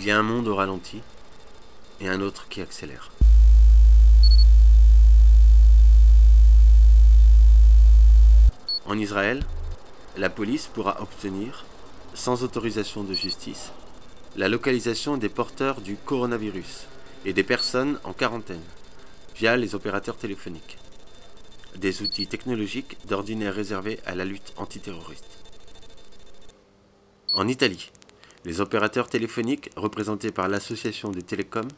Il y a un monde au ralenti et un autre qui accélère. En Israël, la police pourra obtenir, sans autorisation de justice, la localisation des porteurs du coronavirus et des personnes en quarantaine via les opérateurs téléphoniques, des outils technologiques d'ordinaire réservés à la lutte antiterroriste. En Italie, les opérateurs téléphoniques représentés par l'Association des télécoms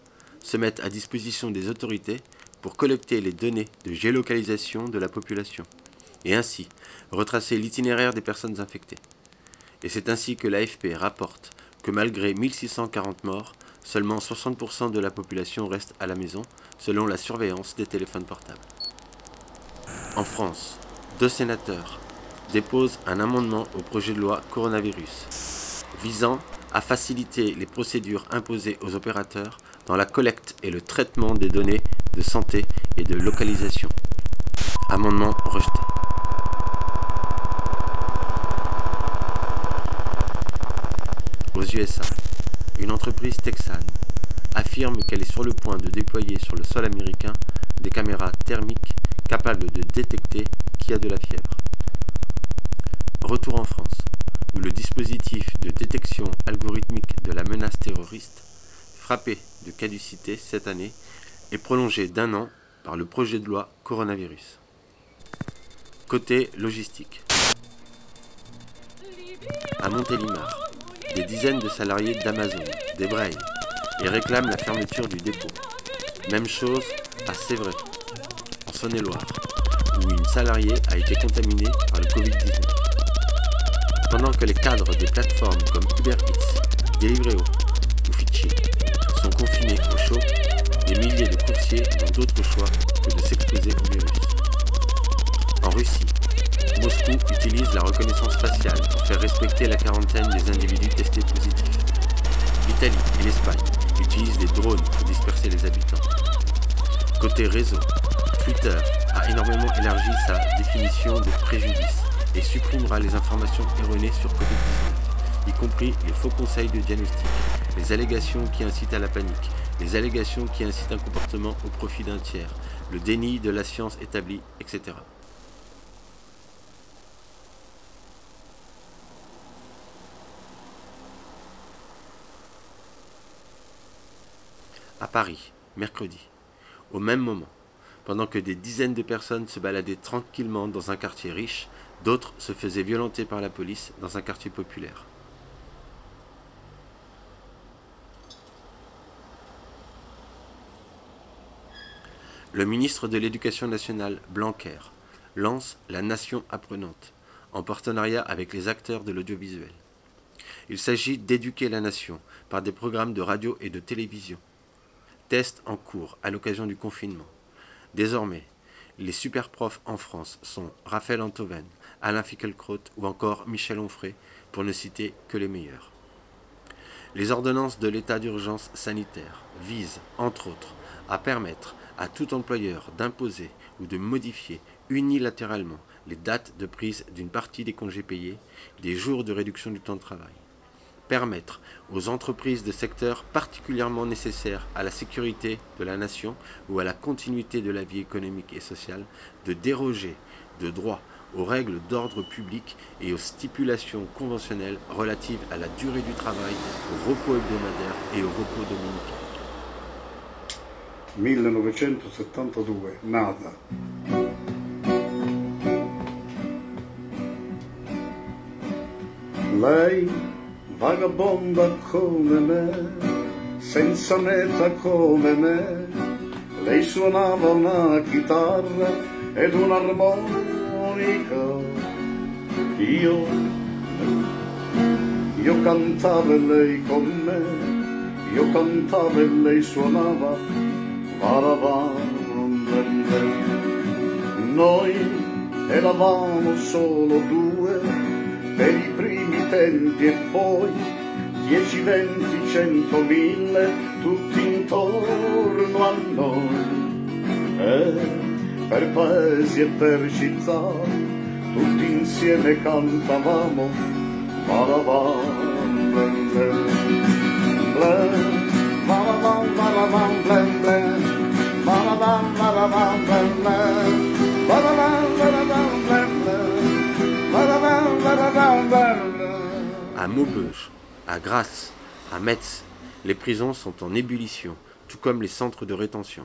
se mettent à disposition des autorités pour collecter les données de géolocalisation de la population et ainsi retracer l'itinéraire des personnes infectées. Et c'est ainsi que l'AFP rapporte que malgré 1640 morts, seulement 60% de la population reste à la maison selon la surveillance des téléphones portables. En France, deux sénateurs déposent un amendement au projet de loi coronavirus visant à faciliter les procédures imposées aux opérateurs dans la collecte et le traitement des données de santé et de localisation. Amendement rejeté. Aux USA, une entreprise texane affirme qu'elle est sur le point de déployer sur le sol américain des caméras thermiques capables de détecter qui a de la fièvre. Retour en France, où le dispositif de détection algorithmique de la menace terroriste, frappé de caducité cette année, est prolongé d'un an par le projet de loi coronavirus. Côté logistique. À Montélimar, des dizaines de salariés d'Amazon débrayent et réclament la fermeture du dépôt. Même chose à Sévray, en Saône-et-Loire, où une salariée a été contaminée par le Covid-19. Pendant que les cadres des plateformes comme Uber Eats, Deliveroo ou Fitchi sont confinés au chaud, des milliers de coursiers n'ont d'autre choix que de s'exposer au virus. En Russie, Moscou utilise la reconnaissance faciale pour faire respecter la quarantaine des individus testés positifs. L'Italie et l'Espagne utilisent des drones pour disperser les habitants. Côté réseau, Twitter a énormément élargi sa définition de préjudice et supprimera les informations erronées sur Covid-19, y compris les faux conseils de diagnostic, les allégations qui incitent à la panique, les allégations qui incitent un comportement au profit d'un tiers, le déni de la science établie, etc. à Paris, mercredi, au même moment. Pendant que des dizaines de personnes se baladaient tranquillement dans un quartier riche, d'autres se faisaient violenter par la police dans un quartier populaire. Le ministre de l'Éducation nationale, Blanquer, lance La Nation apprenante, en partenariat avec les acteurs de l'audiovisuel. Il s'agit d'éduquer la nation par des programmes de radio et de télévision Tests en cours à l'occasion du confinement. Désormais, les super profs en France sont Raphaël Antoven, Alain Fickelkraut ou encore Michel Onfray, pour ne citer que les meilleurs. Les ordonnances de l'état d'urgence sanitaire visent, entre autres, à permettre à tout employeur d'imposer ou de modifier unilatéralement les dates de prise d'une partie des congés payés, des jours de réduction du temps de travail permettre aux entreprises de secteurs particulièrement nécessaires à la sécurité de la nation ou à la continuité de la vie économique et sociale de déroger de droit aux règles d'ordre public et aux stipulations conventionnelles relatives à la durée du travail, au repos hebdomadaire et au repos dominical. 1972, nada. Lei vagabonda come me, senza meta come me, lei suonava una chitarra ed un'armonica. Io, io cantavo e lei con me, io cantavo e lei suonava, Noi eravamo solo due per i primi tempi e poi dieci, venti, cento, mille tutti intorno a noi. E e. À Maubeuge, à Grasse, à Metz, les prisons sont en ébullition, tout comme les centres de rétention.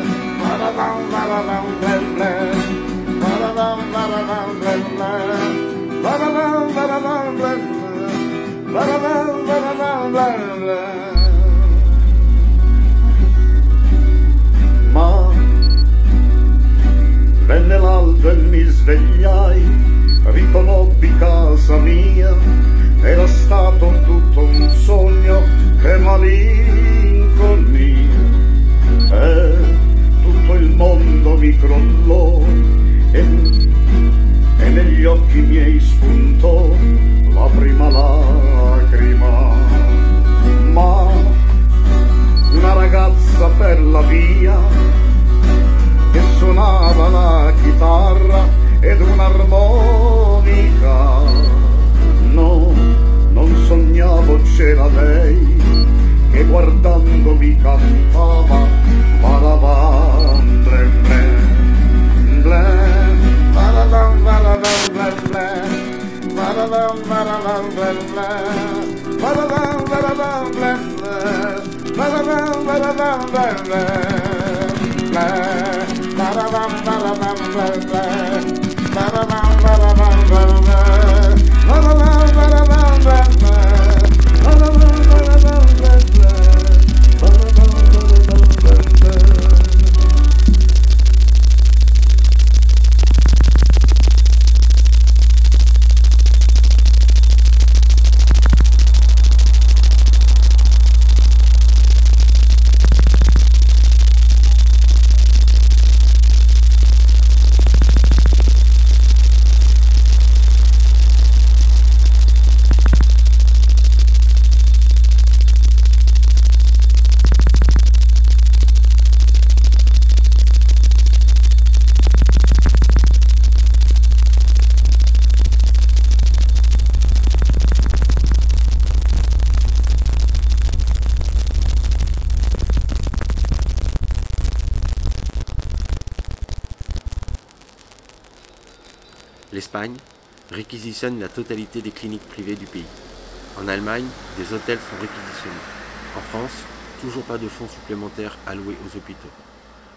Ma venne l'alba e mi svegliai, riconobbi casa mia, era stato tutto un sogno, che malinconia. ba ba ba ba L'Espagne réquisitionne la totalité des cliniques privées du pays. En Allemagne, des hôtels sont réquisitionnés. En France, toujours pas de fonds supplémentaires alloués aux hôpitaux.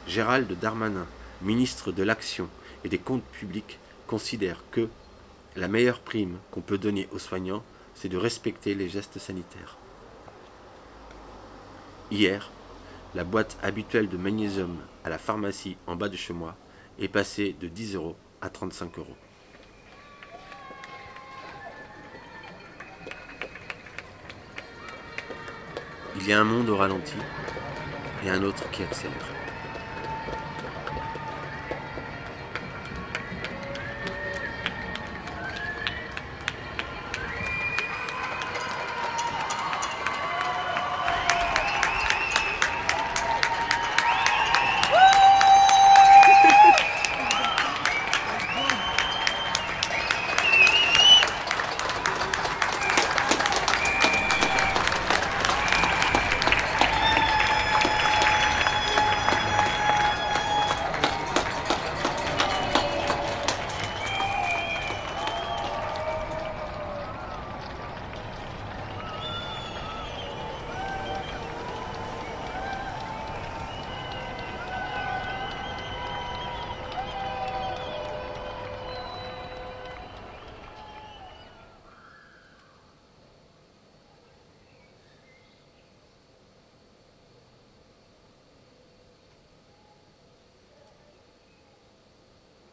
Gérald Darmanin, ministre de l'Action et des Comptes publics, considère que la meilleure prime qu'on peut donner aux soignants, c'est de respecter les gestes sanitaires. Hier, la boîte habituelle de magnésium à la pharmacie en bas de chez moi est passée de 10 euros à 35 euros. Il y a un monde au ralenti et un autre qui accélère.